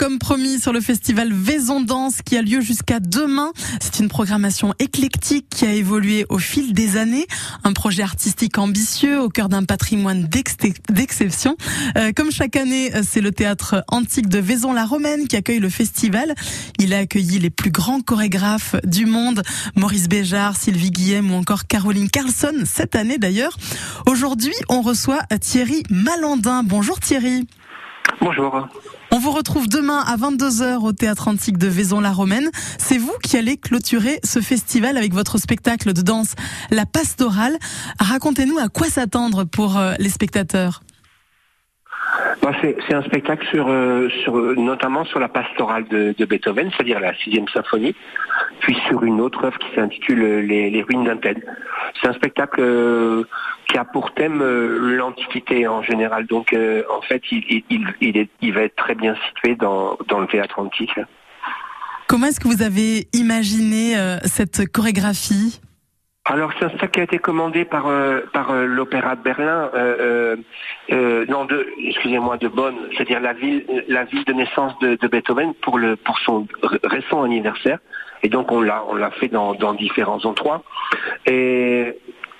comme promis sur le festival Vaison Danse qui a lieu jusqu'à demain. C'est une programmation éclectique qui a évolué au fil des années. Un projet artistique ambitieux au cœur d'un patrimoine d'exception. Euh, comme chaque année, c'est le théâtre antique de Vaison-la-Romaine qui accueille le festival. Il a accueilli les plus grands chorégraphes du monde, Maurice Béjart, Sylvie Guillem ou encore Caroline Carlson, cette année d'ailleurs. Aujourd'hui, on reçoit Thierry Malandin. Bonjour Thierry. Bonjour. On vous retrouve demain à 22h au Théâtre Antique de Vaison-la-Romaine. C'est vous qui allez clôturer ce festival avec votre spectacle de danse La Pastorale. Racontez-nous à quoi s'attendre pour euh, les spectateurs. Bah, c'est un spectacle sur, euh, sur, notamment sur la pastorale de, Beethoven, c'est-à-dire la sixième symphonie, puis sur une autre œuvre qui s'intitule les, ruines d'Antenne. C'est un spectacle euh, qui a pour thème euh, l'Antiquité en général. Donc en fait, il, il, il, va être très bien situé dans, dans le théâtre antique. Comment est-ce que vous avez imaginé cette chorégraphie? Alors c'est un spectacle qui a été commandé par euh, par euh, l'Opéra de Berlin, euh, non de excusez-moi de Bonn, c'est-à-dire la ville la ville de naissance de, Beethoven pour le pour son récent anniversaire. Et donc on l'a on l'a fait dans, dans différents endroits. Et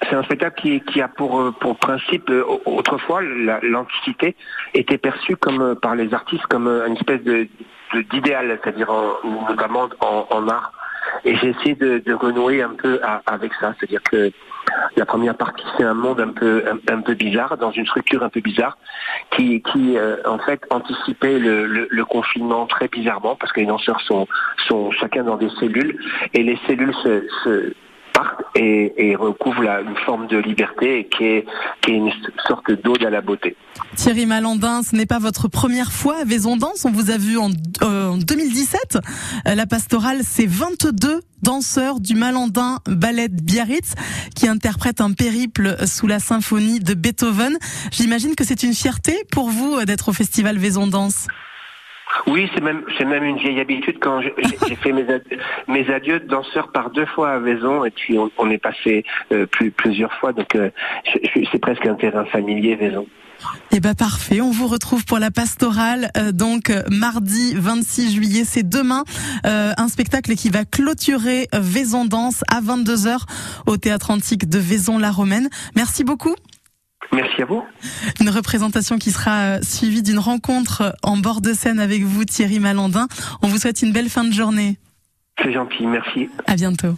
c'est un spectacle qui, a pour, pour principe, autrefois, l'Antiquité était perçue comme par les artistes comme une espèce de d'idéal, c'est-à-dire notamment en, en art et j'ai essayé de, renouer un peu avec ça, c'est-à-dire que la première partie c'est un monde un peu un, peu bizarre, dans une structure un peu bizarre, qui qui euh, en fait anticipait le, confinement très bizarrement parce que les danseurs sont sont chacun dans des cellules et les cellules se et, recouvre une forme de liberté qui est, qui est une sorte d'ode à la beauté. Thierry Malandin, ce n'est pas votre première fois à Vaison Danse. On vous a vu en, 2017. Euh, la pastorale, c'est 22 danseurs du Malandin Ballet Biarritz qui interprètent un périple sous la symphonie de Beethoven. J'imagine que c'est une fierté pour vous euh, d'être au festival Vaison Danse. Oui, c'est même c'est même une vieille habitude quand j'ai fait mes adieux, mes adieux de danseurs par deux fois à Vaison et puis on, est passé euh, plus, plusieurs fois donc euh, c'est presque un terrain familier Vaison. Eh ben parfait, on vous retrouve pour la pastorale euh, donc mardi 26 juillet, c'est demain un spectacle qui va clôturer Vaison Danse à 22h au théâtre antique de Vaison-la-Romaine. Merci beaucoup. Merci à vous. Une représentation qui sera euh, suivie d'une rencontre en bord de scène avec vous, Thierry Malandin. On vous souhaite une belle fin de journée. C'est gentil, merci. À bientôt.